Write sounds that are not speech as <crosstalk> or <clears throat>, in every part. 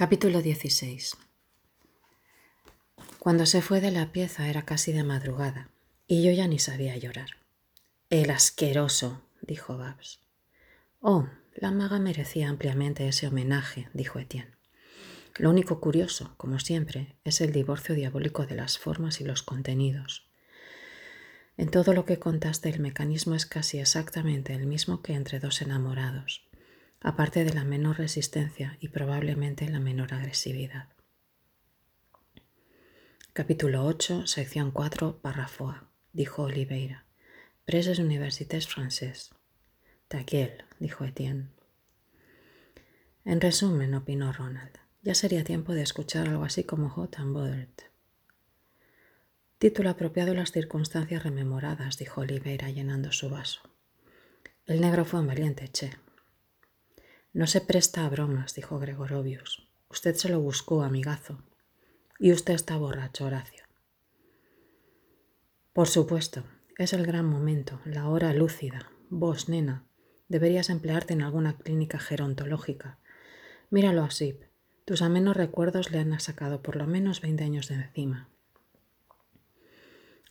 Capítulo 16 Cuando se fue de la pieza era casi de madrugada y yo ya ni sabía llorar. El asqueroso, dijo Babs. Oh, la maga merecía ampliamente ese homenaje, dijo Etienne. Lo único curioso, como siempre, es el divorcio diabólico de las formas y los contenidos. En todo lo que contaste el mecanismo es casi exactamente el mismo que entre dos enamorados aparte de la menor resistencia y probablemente la menor agresividad. Capítulo 8, sección 4, párrafo A, dijo Oliveira. Preses universités francés. Taquiel, dijo Etienne. En resumen, opinó Ronald, ya sería tiempo de escuchar algo así como Hot and Bothered. Título apropiado a las circunstancias rememoradas, dijo Oliveira llenando su vaso. El negro fue un valiente, che, no se presta a bromas, dijo Gregorovius. Usted se lo buscó, amigazo. Y usted está borracho, Horacio. Por supuesto, es el gran momento, la hora lúcida. Vos, nena, deberías emplearte en alguna clínica gerontológica. Míralo así. Tus amenos recuerdos le han sacado por lo menos veinte años de encima.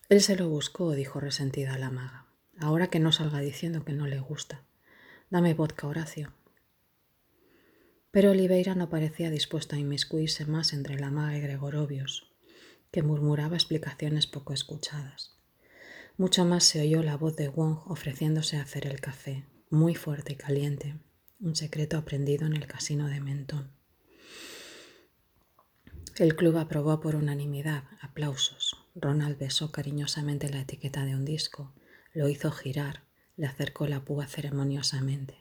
Él se lo buscó, dijo resentida la maga. Ahora que no salga diciendo que no le gusta. Dame vodka, Horacio. Pero Oliveira no parecía dispuesto a inmiscuirse más entre la maga y Gregorovios, que murmuraba explicaciones poco escuchadas. Mucho más se oyó la voz de Wong ofreciéndose a hacer el café, muy fuerte y caliente, un secreto aprendido en el casino de Mentón. El club aprobó por unanimidad, aplausos. Ronald besó cariñosamente la etiqueta de un disco, lo hizo girar, le acercó la púa ceremoniosamente.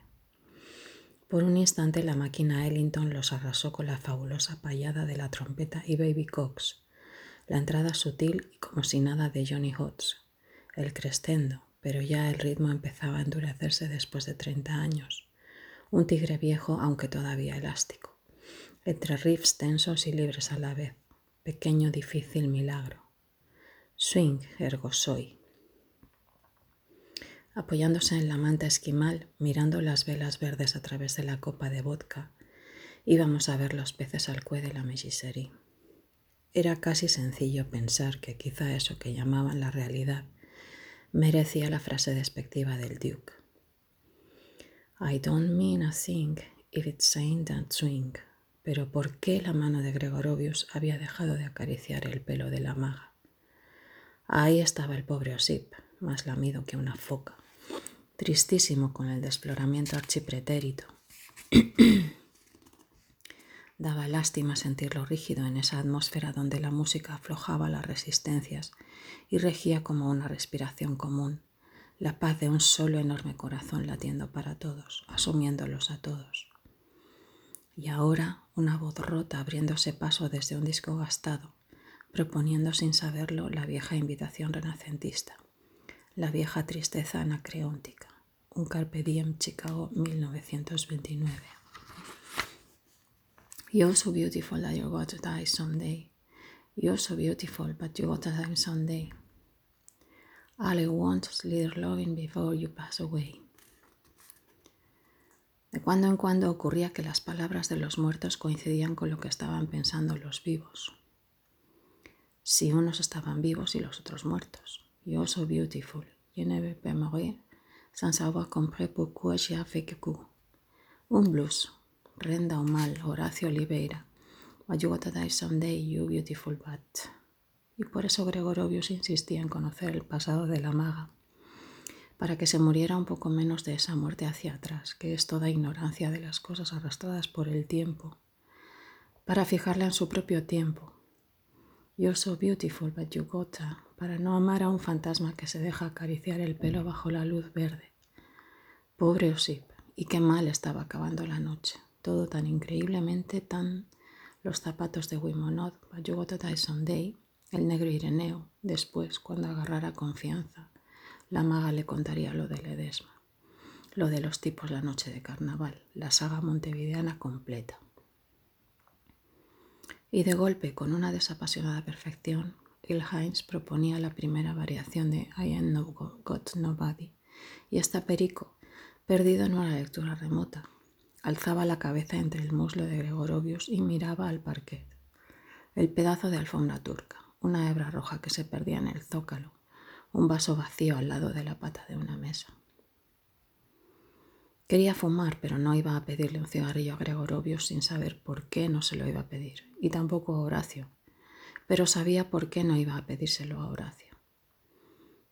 Por un instante la máquina Ellington los arrasó con la fabulosa payada de la trompeta y Baby Cox, la entrada sutil y como si nada de Johnny Hotz, el crescendo, pero ya el ritmo empezaba a endurecerse después de 30 años, un tigre viejo aunque todavía elástico, entre riffs tensos y libres a la vez, pequeño difícil milagro. Swing ergo soy apoyándose en la manta esquimal, mirando las velas verdes a través de la copa de vodka, íbamos a ver los peces al cue de la melliserie. Era casi sencillo pensar que quizá eso que llamaban la realidad merecía la frase despectiva del Duke. I don't mean a thing if it's saying that swing. Pero ¿por qué la mano de Gregorovius había dejado de acariciar el pelo de la maga? Ahí estaba el pobre Osip, más lamido que una foca tristísimo con el desfloramiento archipretérito. <clears throat> Daba lástima sentirlo rígido en esa atmósfera donde la música aflojaba las resistencias y regía como una respiración común, la paz de un solo enorme corazón latiendo para todos, asumiéndolos a todos. Y ahora una voz rota abriéndose paso desde un disco gastado, proponiendo sin saberlo la vieja invitación renacentista la vieja tristeza anacreóntica. Un Carpe Diem Chicago 1929. You're so beautiful that you're going to die someday. You're so beautiful, but you're going to die someday. All I want is little loving before you pass away. De cuando en cuando ocurría que las palabras de los muertos coincidían con lo que estaban pensando los vivos. Si unos estaban vivos y los otros muertos. You're so beautiful. You never mourir sans savoir compris pourquoi j'ai coup. Un blues. Renda o mal. Horacio Oliveira. But you gotta die someday, you beautiful bat. Y por eso Gregorovius insistía en conocer el pasado de la maga, para que se muriera un poco menos de esa muerte hacia atrás, que es toda ignorancia de las cosas arrastradas por el tiempo, para fijarla en su propio tiempo. You're so beautiful, but you gotta para no amar a un fantasma que se deja acariciar el pelo bajo la luz verde. Pobre Osip, y qué mal estaba acabando la noche. Todo tan increíblemente tan... Los zapatos de Wimonod, Bayugoto Day, el negro Ireneo, después, cuando agarrara confianza, la maga le contaría lo de Ledesma, lo de los tipos la noche de carnaval, la saga montevideana completa. Y de golpe, con una desapasionada perfección, Heinz proponía la primera variación de I Am No Got Nobody y hasta Perico, perdido en una lectura remota. alzaba la cabeza entre el muslo de Gregorovius y miraba al parquet. El pedazo de alfombra turca, una hebra roja que se perdía en el zócalo, un vaso vacío al lado de la pata de una mesa. Quería fumar, pero no iba a pedirle un cigarrillo a Gregorovius sin saber por qué no se lo iba a pedir, y tampoco a Horacio, pero sabía por qué no iba a pedírselo a Horacio.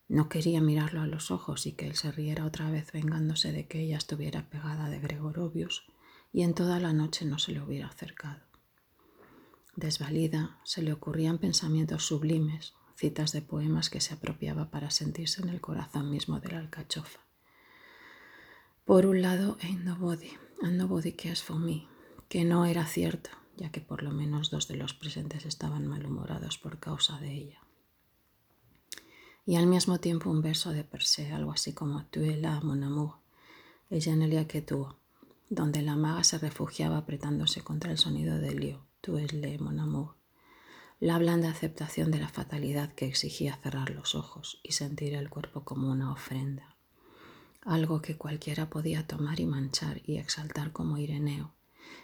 No quería mirarlo a los ojos y que él se riera otra vez vengándose de que ella estuviera pegada de Gregorovius y en toda la noche no se le hubiera acercado. Desvalida, se le ocurrían pensamientos sublimes, citas de poemas que se apropiaba para sentirse en el corazón mismo de la alcachofa. Por un lado, Ain't Nobody, and Nobody Cares for Me, que no era cierto, ya que por lo menos dos de los presentes estaban malhumorados por causa de ella. Y al mismo tiempo un verso de per se, algo así como Tu es la mon amour, ella en que tú, donde la maga se refugiaba apretándose contra el sonido del lío, Tu es le mon amour. La blanda aceptación de la fatalidad que exigía cerrar los ojos y sentir el cuerpo como una ofrenda algo que cualquiera podía tomar y manchar y exaltar como Ireneo,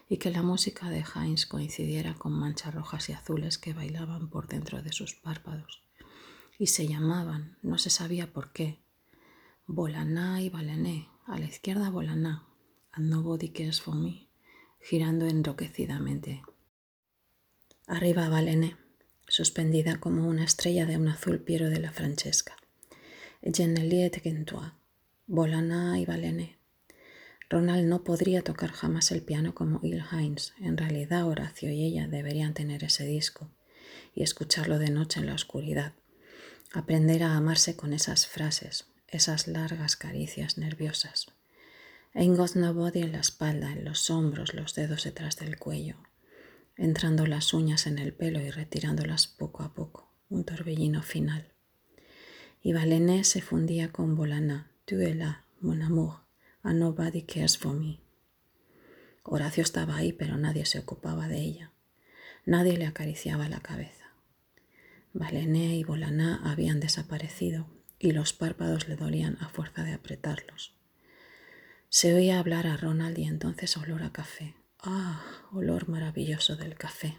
y que la música de Heinz coincidiera con manchas rojas y azules que bailaban por dentro de sus párpados, y se llamaban, no se sabía por qué, Bolaná y Balené, a la izquierda Bolaná, and nobody cares for me, girando enroquecidamente. Arriba Balené, suspendida como una estrella de un azul piero de la Francesca. Geneliet Gentois, Bolana y Valene. Ronald no podría tocar jamás el piano como Il Hines. En realidad, Horacio y ella deberían tener ese disco y escucharlo de noche en la oscuridad. Aprender a amarse con esas frases, esas largas caricias nerviosas. Ain't got nobody en la espalda, en los hombros, los dedos detrás del cuello, entrando las uñas en el pelo y retirándolas poco a poco, un torbellino final. Y Valené se fundía con Bolana, Tu es mon amour, and nobody cares for me. Horacio estaba ahí, pero nadie se ocupaba de ella. Nadie le acariciaba la cabeza. Valené y Bolaná habían desaparecido y los párpados le dolían a fuerza de apretarlos. Se oía hablar a Ronald y entonces olor a café. Ah, olor maravilloso del café.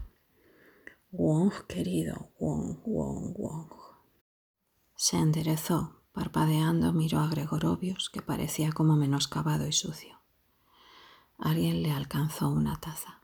Wong, querido, Wong, Wong, Wong. Se enderezó Parpadeando miró a Gregorovius, que parecía como menoscabado y sucio. Alguien le alcanzó una taza.